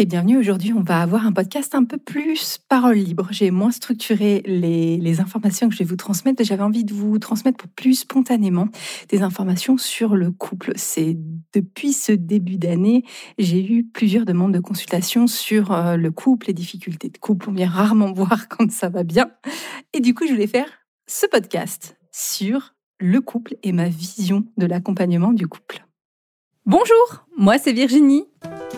et bienvenue. Aujourd'hui, on va avoir un podcast un peu plus parole libre. J'ai moins structuré les, informations que je vais vous transmettre. J'avais envie de vous transmettre plus spontanément des informations sur le couple. C'est depuis ce début d'année, j'ai eu plusieurs demandes de consultation sur euh, le couple, les difficultés de couple. On vient rarement voir quand ça va bien. Et du coup, je voulais faire ce podcast sur le couple et ma vision de l'accompagnement du couple. Bonjour, moi c'est Virginie,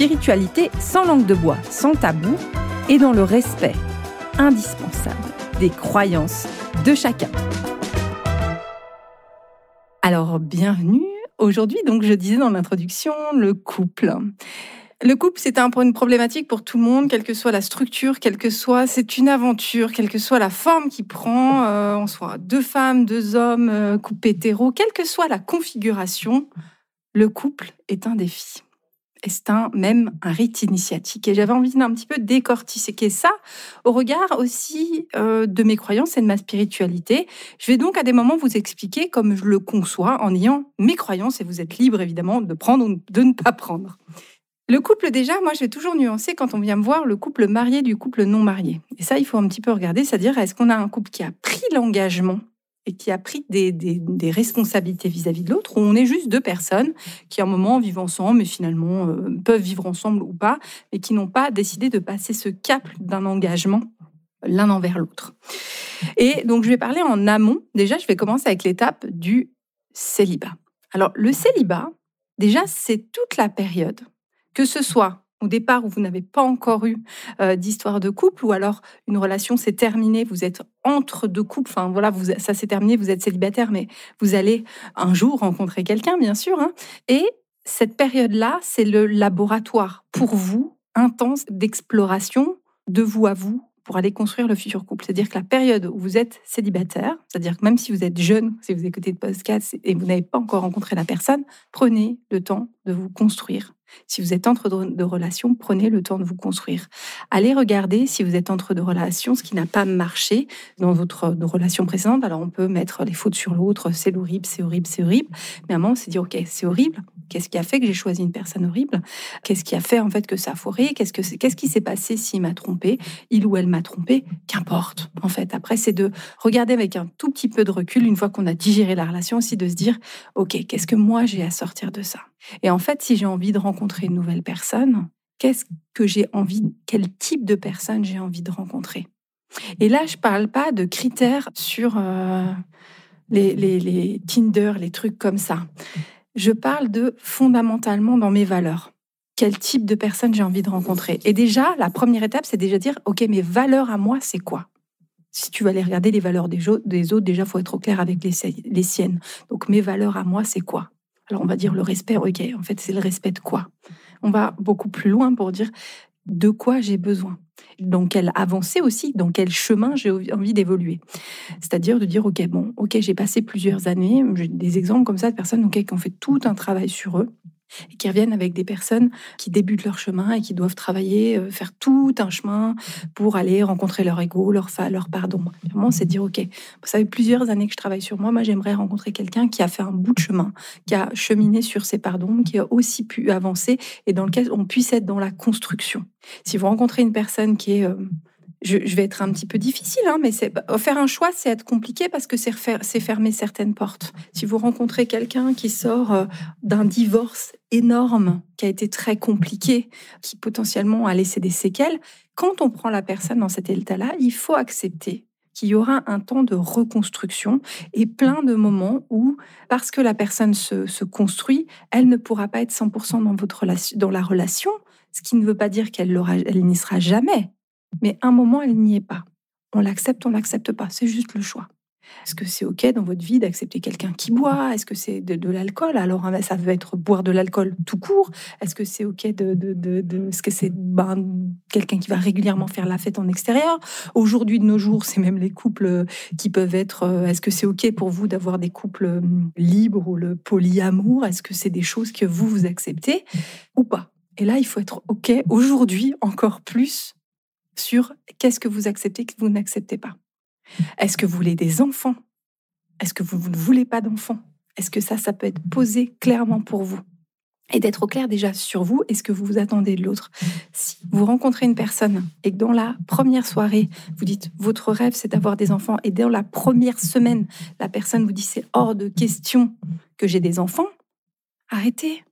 spiritualité sans langue de bois, sans tabou et dans le respect indispensable des croyances de chacun. Alors, bienvenue. Aujourd'hui, donc, je disais dans l'introduction, le couple. Le couple, c'est un, une problématique pour tout le monde, quelle que soit la structure, quelle que soit, c'est une aventure, quelle que soit la forme qu'il prend, euh, on soit deux femmes, deux hommes, euh, couple hétéro, quelle que soit la configuration, le couple est un défi. Et c'est un, même un rite initiatique. Et j'avais envie d'un petit peu décortiquer ça au regard aussi euh, de mes croyances et de ma spiritualité. Je vais donc à des moments vous expliquer comme je le conçois en ayant mes croyances et vous êtes libre évidemment de prendre ou de ne pas prendre. Le couple, déjà, moi, je vais toujours nuancer quand on vient me voir le couple marié du couple non marié. Et ça, il faut un petit peu regarder, c'est-à-dire, est-ce qu'on a un couple qui a pris l'engagement et qui a pris des, responsabilités vis-à-vis de l'autre, ou on est juste deux personnes qui, à un moment, vivent ensemble, mais finalement euh, peuvent vivre ensemble ou pas, et qui n'ont pas décidé de passer ce cap d'un engagement l'un envers l'autre. Et donc, je vais parler en amont. Déjà, je vais commencer avec l'étape du célibat. Alors, le célibat, déjà, c'est toute la période, que ce soit au départ où vous n'avez pas encore eu euh, d'histoire de couple, ou alors une relation s'est terminée, vous êtes entre deux couples, enfin voilà, vous, ça s'est terminé, vous êtes célibataire, mais vous allez un jour rencontrer quelqu'un, bien sûr. Hein. et cette période-là, c'est le laboratoire pour vous intense d'exploration de vous à vous pour aller construire le futur couple. C'est-à-dire que la période où vous êtes célibataire, c'est-à-dire que même si vous êtes jeune, si vous écoutez de podcast et vous n'avez pas encore rencontré la personne, prenez le temps de vous construire si vous êtes entre deux relations, prenez le temps de vous construire. Allez regarder si vous êtes entre deux relations, ce qui n'a pas marché dans votre relation précédente. Alors on peut mettre les fautes sur l'autre, c'est horrible, c'est horrible, c'est horrible. Mais à un moment, on s'est dit, ok, c'est horrible. Qu'est-ce qui a fait que j'ai choisi une personne horrible? Qu'est-ce qui a fait en fait que ça a foiré? Qu'est-ce que qu'est-ce qui s'est passé s'il m'a trompé Il ou elle m'a trompé? Qu'importe. En fait, après, c'est de regarder avec un tout petit peu de recul une fois qu'on a digéré la relation aussi, de se dire, ok, qu'est-ce que moi j'ai à sortir de ça? Et en fait, si j'ai envie de rencontrer une nouvelle personne, qu'est-ce que j'ai envie, quel type de personne j'ai envie de rencontrer? Et là, je parle pas de critères sur euh, les, Tinder, les trucs comme ça. Je parle de fondamentalement dans mes valeurs. Quel type de personne j'ai envie de rencontrer? Et déjà, la première étape, c'est déjà dire, OK, mes valeurs à moi, c'est quoi? Si tu vas aller regarder les valeurs des, autres, déjà, faut être au clair avec les siennes. Donc, mes valeurs à moi, c'est quoi? Alors on va dire le respect, ok, en fait c'est le respect de quoi? On va beaucoup plus loin pour dire de quoi j'ai besoin, dans quelle avancée aussi, dans quel chemin j'ai envie d'évoluer? C'est-à-dire de dire, ok, bon, ok, j'ai passé plusieurs années, j'ai des exemples comme ça de personnes qui ont fait tout un travail sur eux, et qui reviennent avec des personnes qui débutent leur chemin et qui doivent travailler, euh, faire tout un chemin pour aller rencontrer leur ego, leur, fa, leur pardon. Vraiment, c'est dire, OK, ça fait plusieurs années que je travaille sur moi, moi j'aimerais rencontrer quelqu'un qui a fait un bout de chemin, qui a cheminé sur ses pardons, qui a aussi pu avancer et dans lequel on puisse être dans la construction. Si vous rencontrez une personne qui est... Euh, je, vais être un petit peu difficile, hein, mais faire un choix, c'est être compliqué parce que c'est fermer certaines portes. Si vous rencontrez quelqu'un qui sort euh, d'un divorce énorme, qui a été très compliqué, qui potentiellement a laissé des séquelles, quand on prend la personne dans cet état-là, il faut accepter qu'il y aura un temps de reconstruction et plein de moments où, parce que la personne se, construit, elle ne pourra pas être 100% dans, dans la relation, ce qui ne veut pas dire qu'elle n'y sera jamais. Mais un moment, elle n'y est pas. On l'accepte, on l'accepte pas. C'est juste le choix. Est-ce que c'est OK dans votre vie d'accepter quelqu'un qui boit? Est-ce que c'est de, l'alcool? Alors, hein, ça veut être boire de l'alcool tout court. Est-ce que c'est OK de... de, de, ce que c'est ben, quelqu'un qui va régulièrement faire la fête en extérieur? Aujourd'hui, de nos jours, c'est même les couples qui peuvent être... Euh, est-ce que c'est OK pour vous d'avoir des couples hum, libres ou le polyamour? Est-ce que c'est des choses que vous, vous acceptez ou pas? Et là, il faut être OK aujourd'hui encore plus sur qu'est-ce que vous acceptez, que vous n'acceptez pas. Est-ce que vous voulez des enfants? Est-ce que vous, ne voulez pas d'enfants? Est-ce que ça, ça peut être posé clairement pour vous? Et d'être au clair déjà sur vous et ce que vous vous attendez de l'autre. Si vous rencontrez une personne et que dans la première soirée, vous dites votre rêve c'est d'avoir des enfants et dans la première semaine, la personne vous dit c'est hors de question que j'ai des enfants, arrêtez.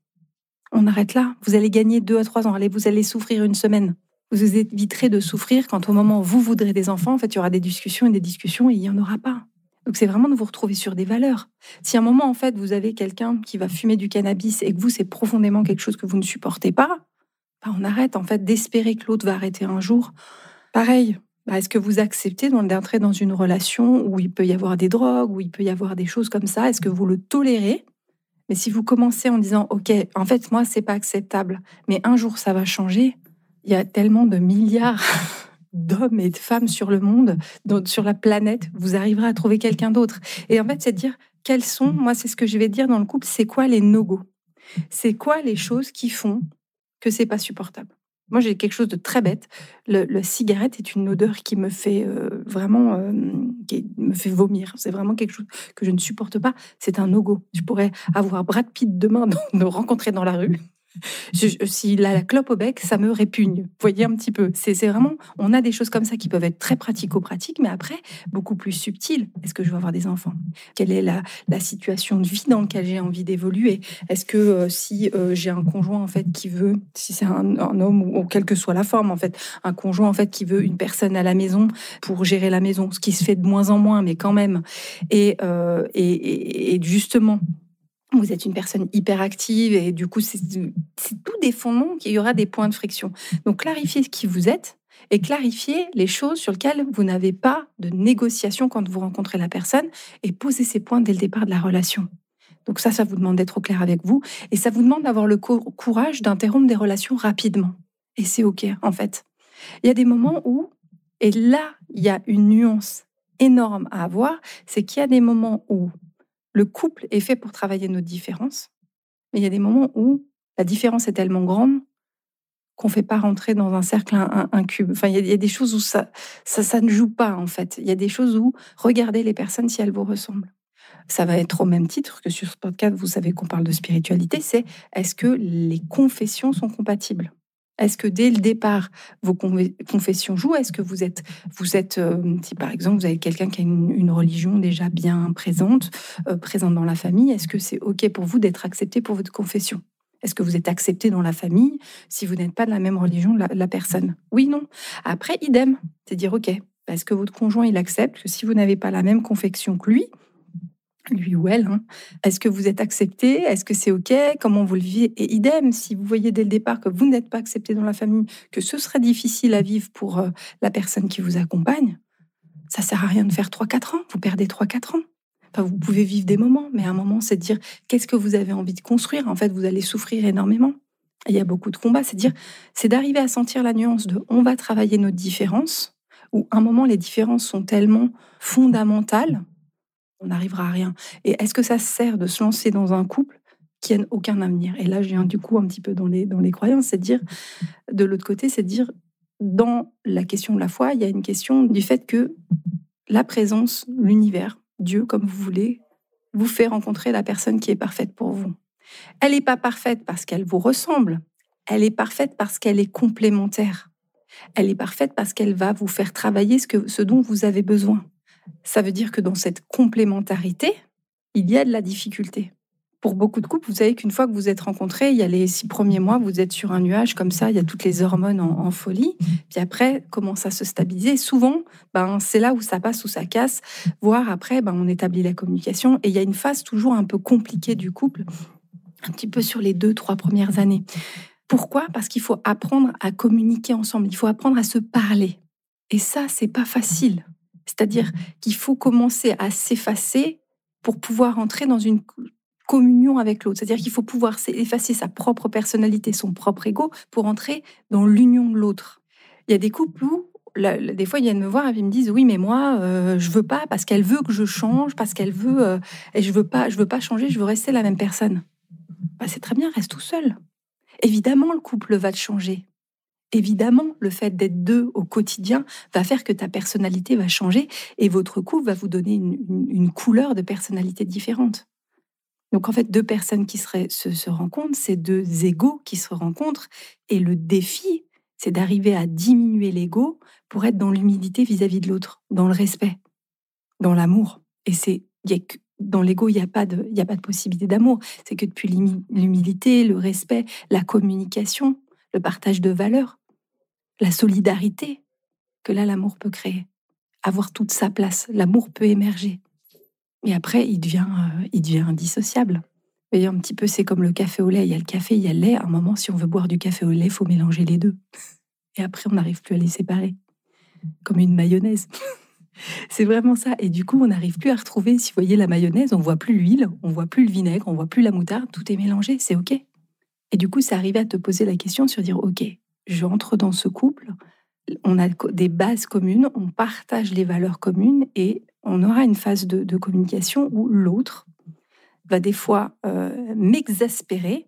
On arrête là. Vous allez gagner deux à trois ans. Allez, vous allez souffrir une semaine vous éviterez de souffrir quand au moment où vous voudrez des enfants, en fait, il y aura des discussions et des discussions et il n'y en aura pas. Donc c'est vraiment de vous retrouver sur des valeurs. Si à un moment, en fait, vous avez quelqu'un qui va fumer du cannabis et que vous, c'est profondément quelque chose que vous ne supportez pas, bah, on arrête en fait d'espérer que l'autre va arrêter un jour. Pareil, bah, est-ce que vous acceptez d'entrer dans une relation où il peut y avoir des drogues, où il peut y avoir des choses comme ça? Est-ce que vous le tolérez? Mais si vous commencez en disant, OK, en fait, moi, c'est pas acceptable, mais un jour, ça va changer, il y a tellement de milliards d'hommes et de femmes sur le monde, sur la planète, vous arriverez à trouver quelqu'un d'autre. Et en fait, c'est de dire quels sont, moi, c'est ce que je vais dire dans le couple, c'est quoi les no-go? C'est quoi les choses qui font que c'est pas supportable? Moi, j'ai quelque chose de très bête. Le, cigarette est une odeur qui me fait euh, vraiment, euh, qui me fait vomir. C'est vraiment quelque chose que je ne supporte pas. C'est un no-go. Je pourrais avoir Brad Pitt demain, me rencontrer dans la rue s'il a la clope au bec, ça me répugne. Vous voyez un petit peu. C'est vraiment, on a des choses comme ça qui peuvent être très pratico-pratiques, mais après, beaucoup plus subtiles. Est-ce que je veux avoir des enfants? Quelle est la, situation de vie dans laquelle j'ai envie d'évoluer? Est-ce que euh, si euh, j'ai un conjoint, en fait, qui veut, si c'est un, homme ou, quelle que soit la forme, en fait, un conjoint, en fait, qui veut une personne à la maison pour gérer la maison, ce qui se fait de moins en moins, mais quand même. et, euh, et, et justement, vous êtes une personne hyper active et du coup, c'est tout des fondements qu'il y aura des points de friction. Donc, clarifiez qui vous êtes et clarifiez les choses sur lesquelles vous n'avez pas de négociation quand vous rencontrez la personne et posez ces points dès le départ de la relation. Donc ça, ça vous demande d'être au clair avec vous et ça vous demande d'avoir le courage d'interrompre des relations rapidement. Et c'est OK, en fait. Il y a des moments où, et là, il y a une nuance énorme à avoir, c'est qu'il y a des moments où le couple est fait pour travailler nos différences, mais il y a des moments où la différence est tellement grande qu'on ne fait pas rentrer dans un cercle un, cube. Enfin, il y, a, des choses où ça, ça, ça ne joue pas, en fait. Il y a des choses où regardez les personnes si elles vous ressemblent. Ça va être au même titre que sur ce podcast, vous savez qu'on parle de spiritualité, c'est est-ce que les confessions sont compatibles? Est-ce que dès le départ, vos confessions jouent? Est-ce que vous êtes, vous êtes euh, si par exemple vous avez quelqu'un qui a une, religion déjà bien présente, euh, présente dans la famille, est-ce que c'est OK pour vous d'être accepté pour votre confession? Est-ce que vous êtes accepté dans la famille si vous n'êtes pas de la même religion la, la personne? Oui, non. Après, idem, c'est dire OK. Est-ce que votre conjoint, il accepte que si vous n'avez pas la même confession que lui, lui ou elle. Hein. Est-ce que vous êtes accepté? Est-ce que c'est OK? Comment vous le vivez? Et idem, si vous voyez dès le départ que vous n'êtes pas accepté dans la famille, que ce serait difficile à vivre pour euh, la personne qui vous accompagne, ça sert à rien de faire 3-4 ans. Vous perdez 3-4 ans. Enfin, vous pouvez vivre des moments, mais un moment, c'est de dire qu'est-ce que vous avez envie de construire? En fait, vous allez souffrir énormément. il y a beaucoup de combats. C'est dire, c'est d'arriver à sentir la nuance de on va travailler nos différences, où un moment, les différences sont tellement fondamentales on n'arrivera à rien. Et est-ce que ça sert de se lancer dans un couple qui n'a aucun avenir? Et là, je viens du coup un petit peu dans les, dans les croyances, c'est de dire, de l'autre côté, c'est dire, dans la question de la foi, il y a une question du fait que la présence, l'univers, Dieu, comme vous voulez, vous fait rencontrer la personne qui est parfaite pour vous. Elle n'est pas parfaite parce qu'elle vous ressemble, elle est parfaite parce qu'elle est complémentaire. Elle est parfaite parce qu'elle va vous faire travailler ce, que, ce dont vous avez besoin ça veut dire que dans cette complémentarité, il y a de la difficulté. Pour beaucoup de couples, vous savez qu'une fois que vous êtes rencontrés, il y a les six premiers mois, vous êtes sur un nuage comme ça, il y a toutes les hormones en, folie. Puis après, commence à se stabiliser. souvent, ben, c'est là où ça passe ou ça casse. Voire après, ben, on établit la communication. Et il y a une phase toujours un peu compliquée du couple, un petit peu sur les deux, trois premières années. Pourquoi? Parce qu'il faut apprendre à communiquer ensemble. Il faut apprendre à se parler. Et ça, c'est pas facile C'est-à-dire qu'il faut commencer à s'effacer pour pouvoir entrer dans une communion avec l'autre. C'est-à-dire qu'il faut pouvoir effacer sa propre personnalité, son propre ego, pour entrer dans l'union de l'autre. Il y a des couples où, des fois, ils viennent me voir et ils me disent oui, mais moi, euh, je veux pas parce qu'elle veut que je change, parce qu'elle veut euh, et je veux pas, je veux pas changer, je veux rester la même personne. Bah, c'est très bien, reste tout seul. Évidemment, le couple va te changer. Évidemment, le fait d'être deux au quotidien va faire que ta personnalité va changer et votre couple va vous donner une couleur de personnalité différente. Donc en fait, deux personnes qui se, rencontrent, c'est deux égaux qui se rencontrent. Et le défi, c'est d'arriver à diminuer l'ego pour être dans l'humilité vis-à-vis de l'autre, dans le respect, dans l'amour. Et c'est dans l'ego, il n'y a, a pas de possibilité d'amour. C'est que depuis l'humilité, le respect, la communication, le partage de valeurs, la solidarité, que là, l'amour peut créer. Avoir toute sa place. L'amour peut émerger. Et après, il devient, euh, il devient indissociable. Vous voyez, un petit peu, c'est comme le café au lait. Il y a le café, il y a le lait. À un moment, si on veut boire du café au lait, il faut mélanger les deux. Et après, on n'arrive plus à les séparer. Comme une mayonnaise. c'est vraiment ça. Et du coup, on n'arrive plus à retrouver, si vous voyez la mayonnaise, on voit plus l'huile, on voit plus le vinaigre, on voit plus la moutarde, tout est mélangé, c'est OK. Et du coup, c'est arrivé à te poser la question sur dire, OK, j'entre dans ce couple, on a des bases communes, on partage les valeurs communes et on aura une phase de, communication où l'autre va des fois euh, m'exaspérer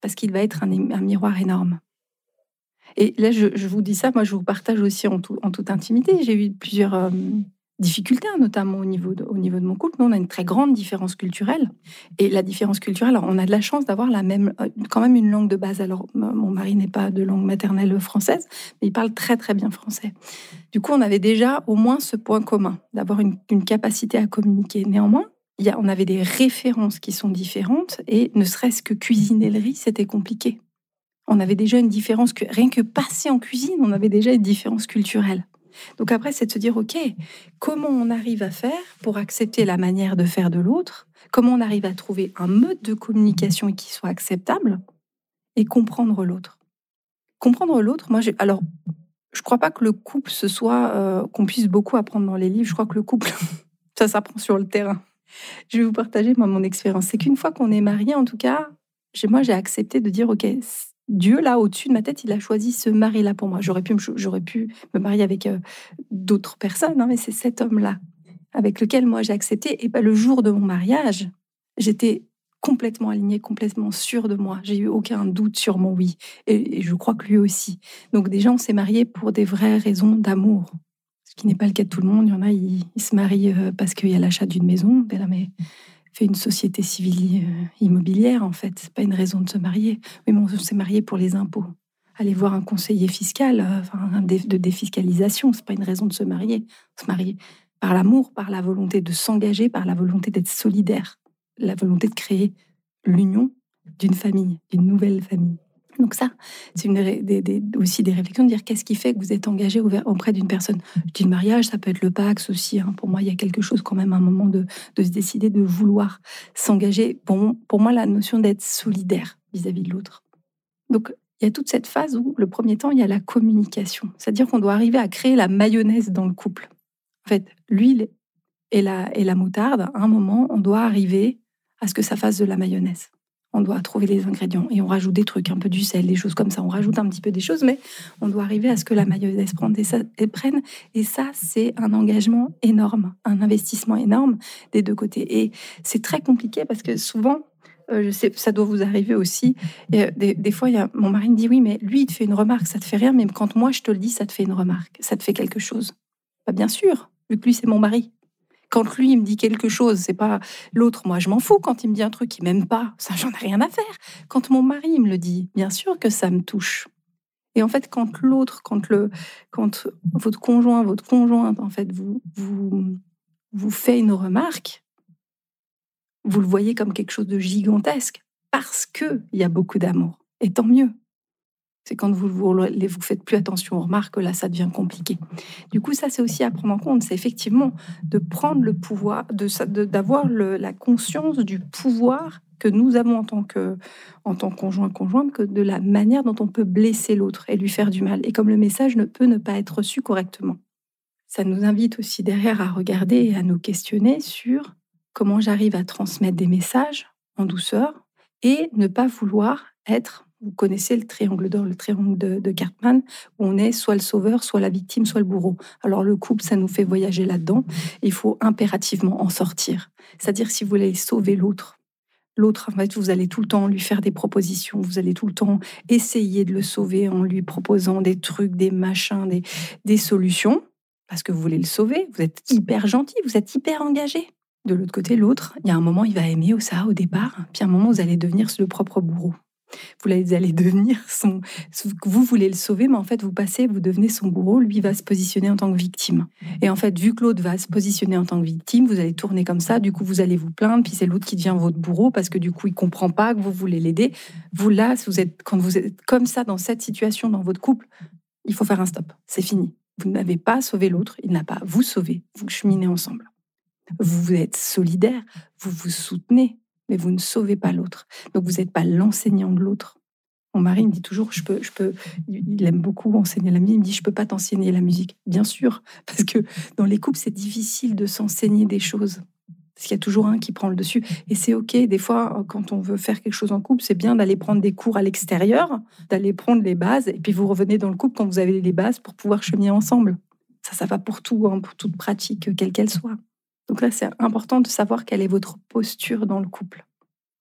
parce qu'il va être un, miroir énorme. Et là, je, vous dis ça, moi je vous partage aussi en, toute intimité. J'ai eu plusieurs euh, difficultés, hein, notamment au niveau, de, au niveau de mon couple. Nous, on a une très grande différence culturelle. Et la différence culturelle, on a de la chance d'avoir la même, euh, quand même une langue de base. Alors, mon mari n'est pas de langue maternelle française, mais il parle très très bien français. Du coup, on avait déjà au moins ce point commun, d'avoir une, capacité à communiquer. Néanmoins, y on avait des références qui sont différentes, et ne serait-ce que cuisiner le riz, c'était compliqué. On avait déjà une différence, que, rien que passer en cuisine, on avait déjà une différence culturelle. Donc après, c'est de se dire, OK, comment on arrive à faire pour accepter la manière de faire de l'autre? Comment on arrive à trouver un mode de communication qui soit acceptable et comprendre l'autre? Comprendre l'autre, moi, alors, je crois pas que le couple, ce soit euh, qu'on puisse beaucoup apprendre dans les livres. Je crois que le couple, ça s'apprend sur le terrain. Je vais vous partager moi, mon expérience. C'est qu'une fois qu'on est marié, en tout cas, moi, j'ai accepté de dire, OK, Dieu, là, au-dessus de ma tête, il a choisi ce mari-là pour moi. J'aurais pu, pu me marier avec euh, d'autres personnes, hein, mais c'est cet homme-là avec lequel moi j'ai accepté. Et pas le jour de mon mariage, j'étais complètement alignée, complètement sûre de moi. J'ai eu aucun doute sur mon oui. Et, je crois que lui aussi. Donc déjà, on s'est mariés pour des vraies raisons d'amour. Ce qui n'est pas le cas de tout le monde. Il y en a, ils, se marient euh, parce qu'il y a l'achat d'une maison. Mais fait une société civile euh, immobilière, en fait. C'est pas une raison de se marier. Mais on s'est marié pour les impôts. Aller voir un conseiller fiscal, euh, enfin, de défiscalisation, c'est pas une raison de se marier. Se marier par l'amour, par la volonté de s'engager, par la volonté d'être solidaire, la volonté de créer l'union d'une famille, d'une nouvelle famille. Donc ça, c'est aussi des réflexions de dire qu'est-ce qui fait que vous êtes engagé auprès d'une personne. Je mariage, ça peut être le Pax aussi. Hein. Pour moi, il y a quelque chose quand même, un moment de, se décider de vouloir s'engager. Pour, pour moi, la notion d'être solidaire vis-à-vis de l'autre. Donc il y a toute cette phase où, le premier temps, il y a la communication. C'est-à-dire qu'on doit arriver à créer la mayonnaise dans le couple. En fait, l'huile et la, et la moutarde, à un moment, on doit arriver à ce que ça fasse de la mayonnaise on doit trouver les ingrédients et on rajoute des trucs, un peu du sel, des choses comme ça. On rajoute un petit peu des choses, mais on doit arriver à ce que la mayonnaise prenne. Et ça. Et ça c'est un engagement énorme, un investissement énorme des deux côtés. Et c'est très compliqué parce que souvent, euh, je sais, ça doit vous arriver aussi. Euh, des, fois, y a, mon mari me dit oui, mais lui, il te fait une remarque, ça te fait rien, mais quand moi je te le dis, ça te fait une remarque, ça te fait quelque chose. Bah, bien sûr, vu que lui, c'est mon mari. Quand lui, il me dit quelque chose, c'est pas l'autre. Moi, je m'en fous quand il me dit un truc qu'il m'aime pas. Ça, j'en ai rien à faire. Quand mon mari me le dit, bien sûr que ça me touche. Et en fait, quand l'autre, quand le, quand votre conjoint, votre conjointe, en fait, vous, vous, vous fait une remarque, vous le voyez comme quelque chose de gigantesque parce que il y a beaucoup d'amour. Et tant mieux. C'est quand vous vous, vous faites plus attention aux remarques, là, ça devient compliqué. Du coup, ça, c'est aussi à prendre en compte. C'est effectivement de prendre le pouvoir, d'avoir de, la conscience du pouvoir que nous avons en tant que, en tant conjoint conjointe, que de la manière dont on peut blesser l'autre et lui faire du mal. Et comme le message ne peut ne pas être reçu correctement. ça nous invite aussi derrière à regarder et à nous questionner sur comment j'arrive à transmettre des messages en douceur et ne pas vouloir être, vous connaissez le triangle d'or, le triangle de, Cartman, où on est soit le sauveur, soit la victime, soit le bourreau. Alors le couple, ça nous fait voyager là-dedans. Il faut impérativement en sortir. C'est-à-dire si vous voulez sauver l'autre, L'autre, en fait, vous allez tout le temps lui faire des propositions, vous allez tout le temps essayer de le sauver en lui proposant des trucs, des machins, des, des solutions, parce que vous voulez le sauver, vous êtes hyper gentil, vous êtes hyper engagé. De l'autre côté, l'autre, il y a un moment, il va aimer ça au départ, puis à un moment, vous allez devenir le propre bourreau vous allez devenir son. Vous voulez le sauver, mais en fait, vous passez, vous devenez son bourreau. Lui va se positionner en tant que victime. Et en fait, vu que l'autre va se positionner en tant que victime, vous allez tourner comme ça. Du coup, vous allez vous plaindre, puis c'est l'autre qui devient votre bourreau parce que du coup, il comprend pas que vous voulez l'aider. Vous là, vous êtes quand vous êtes comme ça dans cette situation dans votre couple, il faut faire un stop. C'est fini. Vous n'avez pas sauvé l'autre, il n'a pas vous sauvé. Vous cheminez ensemble. Vous êtes solidaire, vous vous soutenez, mais vous ne sauvez pas l'autre. Donc vous n'êtes pas l'enseignant de l'autre. Mon mari me dit toujours, je peux, je peux, il aime beaucoup enseigner la musique. Il me dit, je peux pas t'enseigner la musique. Bien sûr, parce que dans les couples, c'est difficile de s'enseigner des choses. Parce qu'il y a toujours un qui prend le dessus. Et c'est OK. Des fois, quand on veut faire quelque chose en couple, c'est bien d'aller prendre des cours à l'extérieur, d'aller prendre les bases. Et puis vous revenez dans le couple quand vous avez les bases pour pouvoir cheminer ensemble. Ça, ça va pour tout, hein, pour toute pratique, quelle qu'elle soit. Donc là, c'est important de savoir quelle est votre posture dans le couple.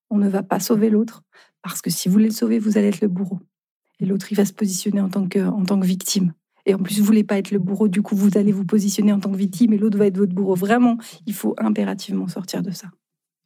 On ne va pas sauver l'autre, parce que si vous voulez le sauver, vous allez être le bourreau. Et l'autre, il va se positionner en tant, que, en tant que victime. Et en plus, vous voulez pas être le bourreau, du coup, vous allez vous positionner en tant que victime et l'autre va être votre bourreau. Vraiment, il faut impérativement sortir de ça.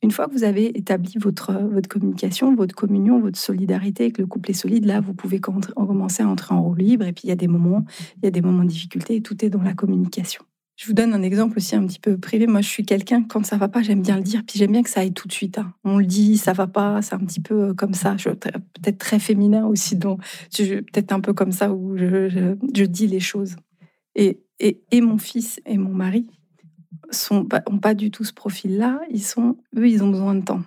Une fois que vous avez établi votre, votre communication, votre communion, votre solidarité, que le couple est solide, là, vous pouvez commencer à entrer en roue libre. Et puis, il y a des moments, il y a des moments de difficulté et tout est dans la communication. Je vous donne un exemple aussi un petit peu privé. Moi, je suis quelqu'un, quand ça va pas, j'aime bien le dire, puis j'aime bien que ça aille tout de suite. Hein. On le dit, ça va pas, c'est un petit peu euh, comme ça. Je peut-être très féminin aussi, donc peut-être un peu comme ça où je, dis les choses. Et, et, et, mon fils et mon mari sont ont pas du tout ce profil-là. Ils sont, eux, ils ont besoin de temps.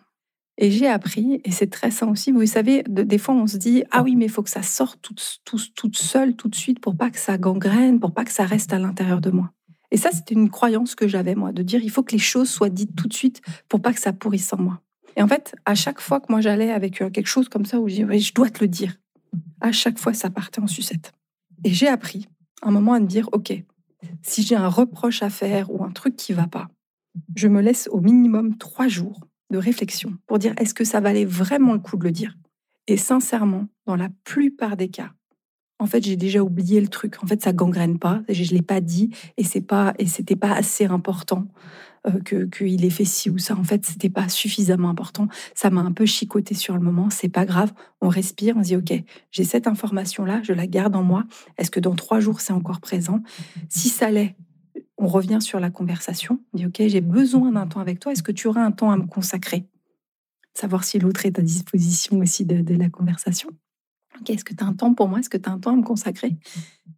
Et j'ai appris, et c'est très sain aussi, vous savez, des fois on se dit, ah oui, mais il faut que ça sorte toute, toute, toute seule, tout de suite, pour pas que ça gangrène, pour pas que ça reste à l'intérieur de moi. Et ça, c'était une croyance que j'avais, moi, de dire il faut que les choses soient dites tout de suite pour pas que ça pourrisse en moi. Et en fait, à chaque fois que moi j'allais avec euh, quelque chose comme ça où je je dois te le dire, à chaque fois ça partait en sucette. Et j'ai appris un moment à me dire ok, si j'ai un reproche à faire ou un truc qui va pas, je me laisse au minimum trois jours de réflexion pour dire est-ce que ça valait vraiment le coup de le dire? Et sincèrement, dans la plupart des cas, en fait, j'ai déjà oublié le truc. En fait, ça gangrène pas. Je, ne l'ai pas dit et c'est pas et c'était pas assez important euh, que qu'il ait fait ci ou ça. En fait, c'était pas suffisamment important. Ça m'a un peu chicoté sur le moment. C'est pas grave. On respire. On se dit ok, j'ai cette information là, je la garde en moi. Est-ce que dans trois jours c'est encore présent? Si ça l'est, on revient sur la conversation. On dit ok, j'ai besoin d'un temps avec toi. Est-ce que tu auras un temps à me consacrer? Savoir si l'autre est à disposition aussi de la conversation. Est-ce que tu as un temps pour moi? Est-ce que tu as un temps à me consacrer?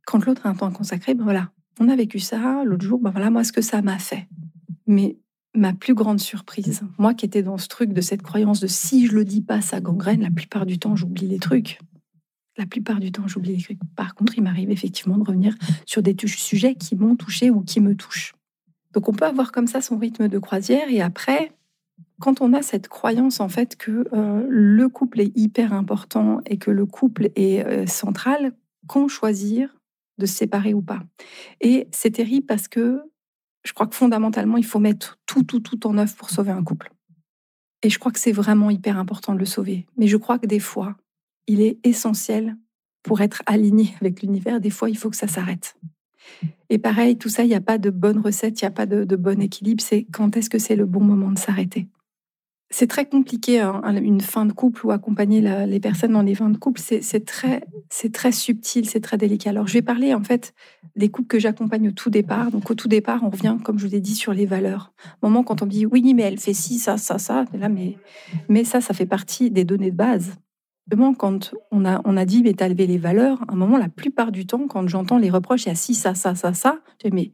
Quand l'autre a un temps à consacrer, ben voilà, on a vécu ça l'autre jour, ben voilà, moi, ce que ça m'a fait. Mais ma plus grande surprise, moi qui étais dans ce truc de cette croyance de si je le dis pas, ça gangrène, la plupart du temps, j'oublie les trucs. La plupart du temps, j'oublie les trucs. Par contre, il m'arrive effectivement de revenir sur des sujets qui m'ont touché ou qui me touchent. Donc, on peut avoir comme ça son rythme de croisière et après, quand on a cette croyance en fait que euh, le couple est hyper important et que le couple est euh, central, quand choisir de se séparer ou pas? Et c'est terrible parce que je crois que fondamentalement, il faut mettre tout, tout, tout en œuvre pour sauver un couple. Et je crois que c'est vraiment hyper important de le sauver. Mais je crois que des fois, il est essentiel pour être aligné avec l'univers. Des fois, il faut que ça s'arrête. Et pareil, tout ça, il n'y a pas de bonne recette, il n'y a pas de, de bon équilibre. C'est quand est-ce que c'est le bon moment de s'arrêter? C'est très compliqué, hein, une fin de couple ou accompagner les personnes dans des fins de couple. C'est très, très subtil, c'est très délicat. Alors, je vais parler en fait des couples que j'accompagne au tout départ. Donc, au tout départ, on revient, comme je vous ai dit, sur les valeurs. Au moment quand on dit oui, mais elle fait ci, ça, ça, ça. Là, mais, mais ça, ça fait partie des données de base. Vraiment, quand on a, on a dit, mais t'as levé les valeurs, un moment, la plupart du temps, quand j'entends les reproches, il y a ci, ça, ça, ça, ça, je dis, mais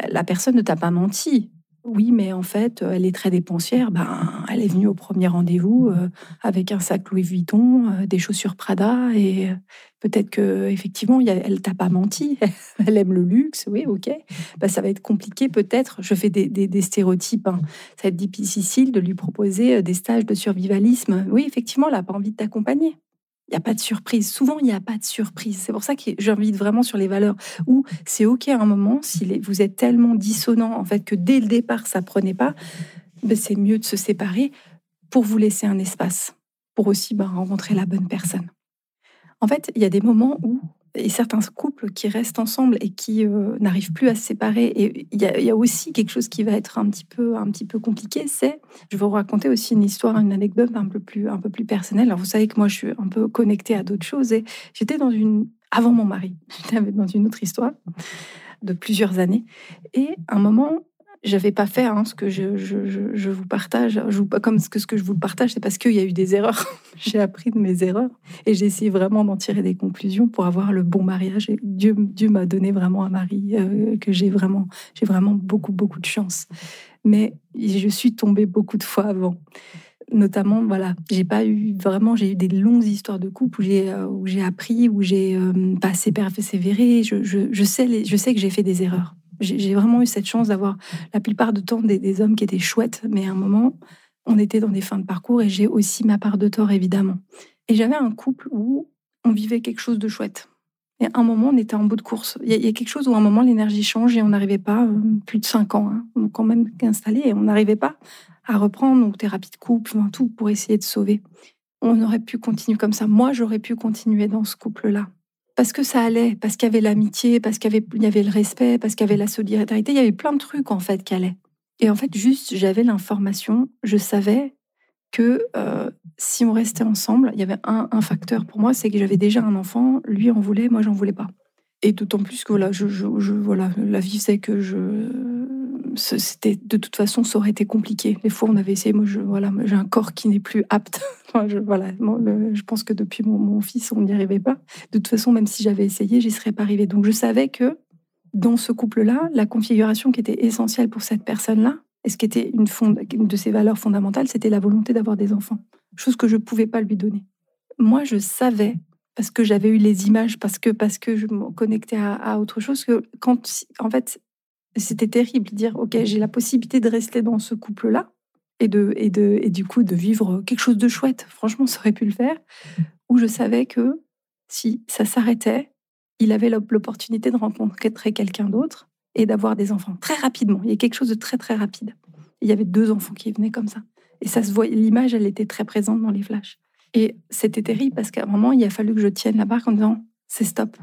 euh, la personne ne t'a pas menti oui, mais en fait, elle est très dépensière. Ben, elle est venue au premier rendez-vous euh, avec un sac Louis Vuitton, euh, des chaussures Prada, et euh, peut-être que effectivement, elle t'a pas menti. elle aime le luxe, oui, ok. Ben, ça va être compliqué, peut-être. Je fais des, stéréotypes. Hein. Ça va être difficile de lui proposer des stages de survivalisme. Oui, effectivement, elle n'a pas envie de t'accompagner. A pas de surprise. Souvent, il n'y a pas de surprise. C'est pour ça que j'invite vraiment sur les valeurs où c'est OK à un moment, si vous êtes tellement dissonant, en fait, que dès le départ, ça prenait pas, ben, c'est mieux de se séparer pour vous laisser un espace, pour aussi ben, rencontrer la bonne personne. En fait, il y a des moments où et certains couples qui restent ensemble et qui euh, n'arrivent plus à se séparer. Et il y, a aussi quelque chose qui va être un petit peu, un petit peu compliqué, c'est, je vais vous raconter aussi une histoire, une anecdote un peu plus, un peu plus personnelle. Alors vous savez que moi je suis un peu connectée à d'autres choses et j'étais dans une, avant mon mari, j'étais dans une autre histoire de plusieurs années. Et un moment, j'avais pas fait hein, ce que je, je, je, vous partage. Je comme ce que, je vous partage, c'est parce qu'il y a eu des erreurs. j'ai appris de mes erreurs et j'ai essayé vraiment d'en tirer des conclusions pour avoir le bon mariage. Dieu, Dieu m'a donné vraiment un mari euh, que j'ai vraiment, j'ai vraiment beaucoup, beaucoup de chance. Mais je suis tombée beaucoup de fois avant. Notamment, voilà, j'ai pas eu vraiment, j'ai eu des longues histoires de couple où j'ai euh, où j'ai appris, où j'ai euh, pas assez persévéré. Je, je, je sais, je sais que j'ai fait des erreurs j'ai vraiment eu cette chance d'avoir la plupart du temps des, hommes qui étaient chouettes, mais à un moment, on était dans des fins de parcours et j'ai aussi ma part de tort, évidemment. Et j'avais un couple où on vivait quelque chose de chouette. Et à un moment, on était en bout de course. Il y, a quelque chose où à un moment, l'énergie change et on n'arrivait pas, euh, plus de cinq ans, hein, quand même installé, et on n'arrivait pas à reprendre, donc thérapie de couple, tout pour essayer de sauver. On aurait pu continuer comme ça. Moi, j'aurais pu continuer dans ce couple-là parce que ça allait, parce qu'il y avait l'amitié, parce qu'il y avait, le respect, parce qu'il y avait la solidarité, il y avait plein de trucs en fait qui allaient. Et en fait, juste, j'avais l'information, je savais que euh, si on restait ensemble, il y avait un, facteur pour moi, c'est que j'avais déjà un enfant, lui en voulait, moi j'en voulais pas. Et d'autant plus que voilà, je, voilà, la vie c'est que je, c'était de toute façon, ça aurait été compliqué. Les fois, on avait essayé. Moi, je, voilà, j'ai un corps qui n'est plus apte. je, pense que depuis mon, fils, on n'y arrivait pas. De toute façon, même si j'avais essayé, j'y serais pas arrivée. Donc, je savais que dans ce couple-là, la configuration qui était essentielle pour cette personne-là, et ce qui était une, une de ses valeurs fondamentales, c'était la volonté d'avoir des enfants. Chose que je ne pouvais pas lui donner. Moi, je savais parce que j'avais eu les images, parce que parce que je me connectais à, à, autre chose que quand en fait c'était terrible de dire, OK, j'ai la possibilité de rester dans ce couple-là et, de, et, de, et du coup de vivre quelque chose de chouette. Franchement, ça aurait pu le faire. Où je savais que si ça s'arrêtait, il avait l'opportunité de rencontrer quelqu'un d'autre et d'avoir des enfants très rapidement. Il y a quelque chose de très, très rapide. Il y avait deux enfants qui venaient comme ça. Et ça se voyait, l'image, elle était très présente dans les flashs. Et c'était terrible parce qu'à un moment, il a fallu que je tienne la barque en disant, c'est stop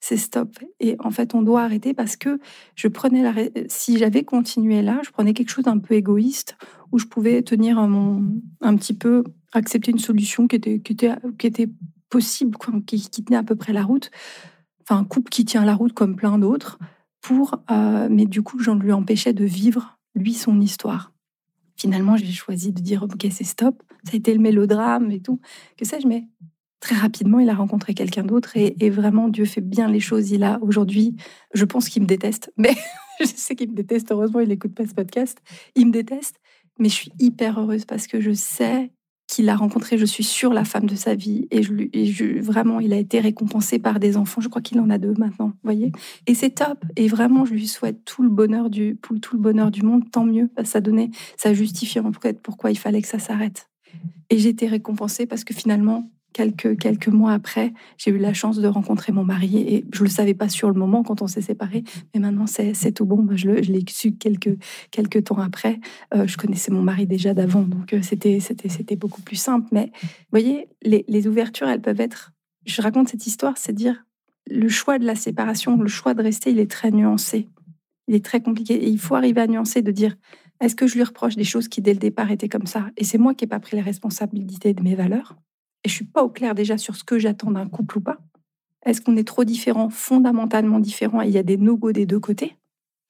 c'est stop. Et en fait, on doit arrêter parce que je prenais la. Si j'avais continué là, je prenais quelque chose d'un peu égoïste où je pouvais tenir mon, un petit peu, accepter une solution qui était, qui était, qui était possible, qui, qui, tenait à peu près la route. Enfin, un couple qui tient la route comme plein d'autres, pour, euh, mais du coup, j'en lui empêchais de vivre, lui, son histoire. Finalement, j'ai choisi de dire, OK, c'est stop. Ça a été le mélodrame et tout. Que sais-je, mais très rapidement, il a rencontré quelqu'un d'autre et, vraiment, Dieu fait bien les choses. Il a aujourd'hui, je pense qu'il me déteste, mais je sais qu'il me déteste. Heureusement, il n'écoute pas ce podcast. Il me déteste, mais je suis hyper heureuse parce que je sais qu'il a rencontré, je suis sûre, la femme de sa vie. Et, je, vraiment, il a été récompensé par des enfants. Je crois qu'il en a deux maintenant, voyez. Et c'est top. Et vraiment, je lui souhaite tout le bonheur du, tout le bonheur du monde. Tant mieux. Ça donnait, ça justifiait en fait pourquoi il fallait que ça s'arrête. Et j'ai été récompensée parce que finalement, quelques, quelques mois après, j'ai eu la chance de rencontrer mon mari et je ne le savais pas sur le moment quand on s'est séparés, mais maintenant c'est tout bon. je l'ai su quelques, quelques temps après. Euh, je connaissais mon mari déjà d'avant, donc euh, c'était c'était beaucoup plus simple. Mais vous voyez, les, les ouvertures, elles peuvent être. Je raconte cette histoire, c'est dire le choix de la séparation, le choix de rester, il est très nuancé. Il est très compliqué et il faut arriver à nuancer de dire est-ce que je lui reproche des choses qui dès le départ étaient comme ça? Et c'est moi qui n'ai pas pris les responsabilités de mes valeurs et je suis pas au clair déjà sur ce que j'attends d'un couple ou pas Est-ce qu'on est trop différents, fondamentalement différents, et il y a des no-go des deux côtés?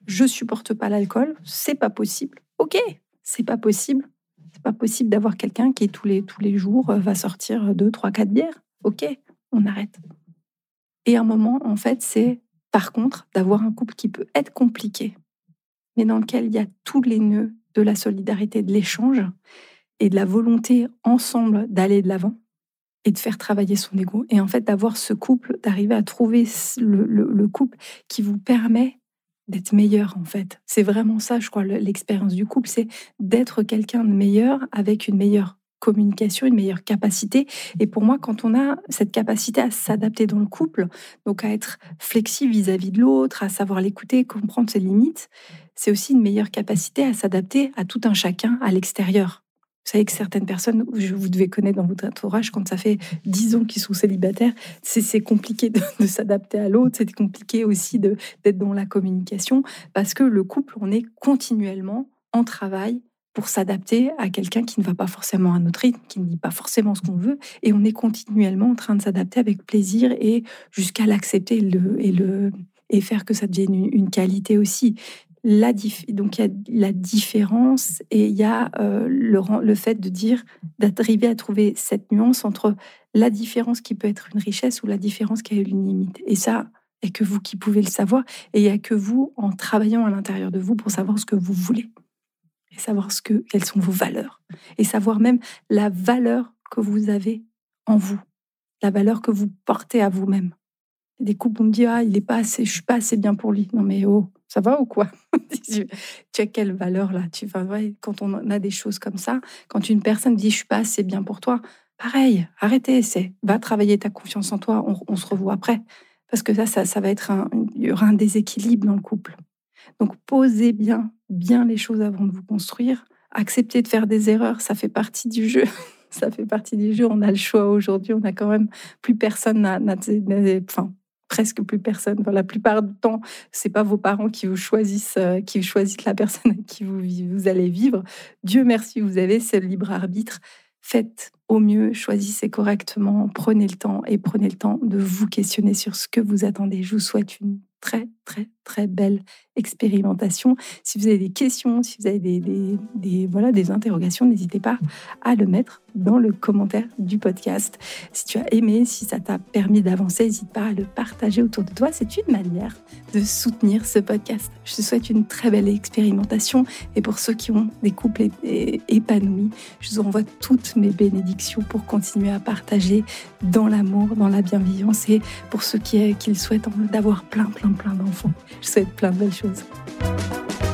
Je supporte pas l'alcool, c'est pas possible. Ok, c'est pas possible. C'est pas possible d'avoir quelqu'un qui tous les tous les jours euh, va sortir deux, trois, quatre bières. Ok, on arrête. Et un moment, en fait, c'est par contre d'avoir un couple qui peut être compliqué, mais dans lequel il y a tous les nœuds de la solidarité, de l'échange et de la volonté ensemble d'aller de l'avant et de faire travailler son ego. Et en fait, d'avoir ce couple, d'arriver à trouver le, couple qui vous permet d'être meilleur, en fait. C'est vraiment ça, je crois, l'expérience du couple, c'est d'être quelqu'un de meilleur avec une meilleure communication, une meilleure capacité. Et pour moi, quand on a cette capacité à s'adapter dans le couple, donc à être flexible vis-à-vis de l'autre, à savoir l'écouter, comprendre ses limites, c'est aussi une meilleure capacité à s'adapter à tout un chacun à l'extérieur. Vous savez que certaines personnes, vous devez connaître dans votre entourage, quand ça fait dix ans qu'ils sont célibataires, c'est compliqué de, s'adapter à l'autre, c'est compliqué aussi d'être dans la communication, parce que le couple, on est continuellement en travail pour s'adapter à quelqu'un qui ne va pas forcément à notre rythme, qui ne dit pas forcément ce qu'on veut, et on est continuellement en train de s'adapter avec plaisir et jusqu'à l'accepter le, et le et faire que ça devienne une qualité aussi la donc il y a la différence et il y a euh, le, le fait de dire d'arriver à trouver cette nuance entre la différence qui peut être une richesse ou la différence qui a une limite. Et ça, a que vous qui pouvez le savoir et il n'y a que vous en travaillant à l'intérieur de vous pour savoir ce que vous voulez et savoir ce que, quelles sont vos valeurs et savoir même la valeur que vous avez en vous, la valeur que vous portez à vous-même. Des couples, on me dit ah il est pas assez, je suis pas assez bien pour lui. Non mais oh, ça va ou quoi? Tu as quelle valeur là? Tu vas quand on a des choses comme ça, quand une personne dit je suis pas assez bien pour toi, pareil, arrêtez, c'est va travailler ta confiance en toi, on, se revoit après, parce que ça, ça, va être un, il y aura un déséquilibre dans le couple. Donc posez bien, bien les choses avant de vous construire. Acceptez de faire des erreurs, ça fait partie du jeu. ça fait partie du jeu. On a le choix aujourd'hui. On a quand même plus personne n'a, enfin, presque plus personne. la plupart du temps, c'est pas vos parents qui vous choisissent, euh, qui choisissent la personne avec qui vous, vous allez vivre. Dieu merci, vous avez ce libre arbitre. Faites au mieux, choisissez correctement, prenez le temps et prenez le temps de vous questionner sur ce que vous attendez. Je vous souhaite une très, très, très belle expérimentation. Si vous avez des questions, si vous avez des, voilà, des interrogations, n'hésitez pas à le mettre dans le commentaire du podcast. Si tu as aimé, si ça t'a permis d'avancer, n'hésite pas à le partager autour de toi. C'est une manière de soutenir ce podcast. Je te souhaite une très belle expérimentation et pour ceux qui ont des couples épanouis, je vous envoie toutes mes bénédictions pour continuer à partager dans l'amour, dans la bienveillance et pour ceux qui, qui le souhaitent d'avoir plein, plein, plein d'enfants. Je souhaite plein de belles choses. Görüşürüz.